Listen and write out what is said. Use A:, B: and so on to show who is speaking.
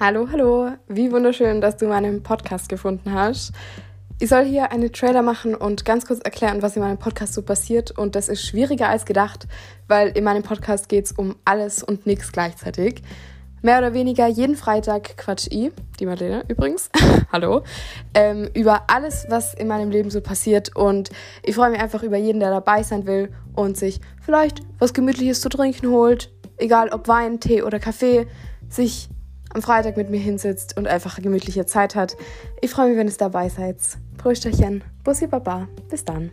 A: Hallo, hallo. Wie wunderschön, dass du meinen Podcast gefunden hast. Ich soll hier eine Trailer machen und ganz kurz erklären, was in meinem Podcast so passiert. Und das ist schwieriger als gedacht, weil in meinem Podcast geht es um alles und nichts gleichzeitig. Mehr oder weniger jeden Freitag quatsch ich, die Marlene übrigens, hallo, ähm, über alles, was in meinem Leben so passiert. Und ich freue mich einfach über jeden, der dabei sein will und sich vielleicht was Gemütliches zu trinken holt, egal ob Wein, Tee oder Kaffee, sich am Freitag mit mir hinsitzt und einfach gemütliche Zeit hat. Ich freue mich, wenn ihr dabei seid. Prösterchen, Bussi Baba, bis dann.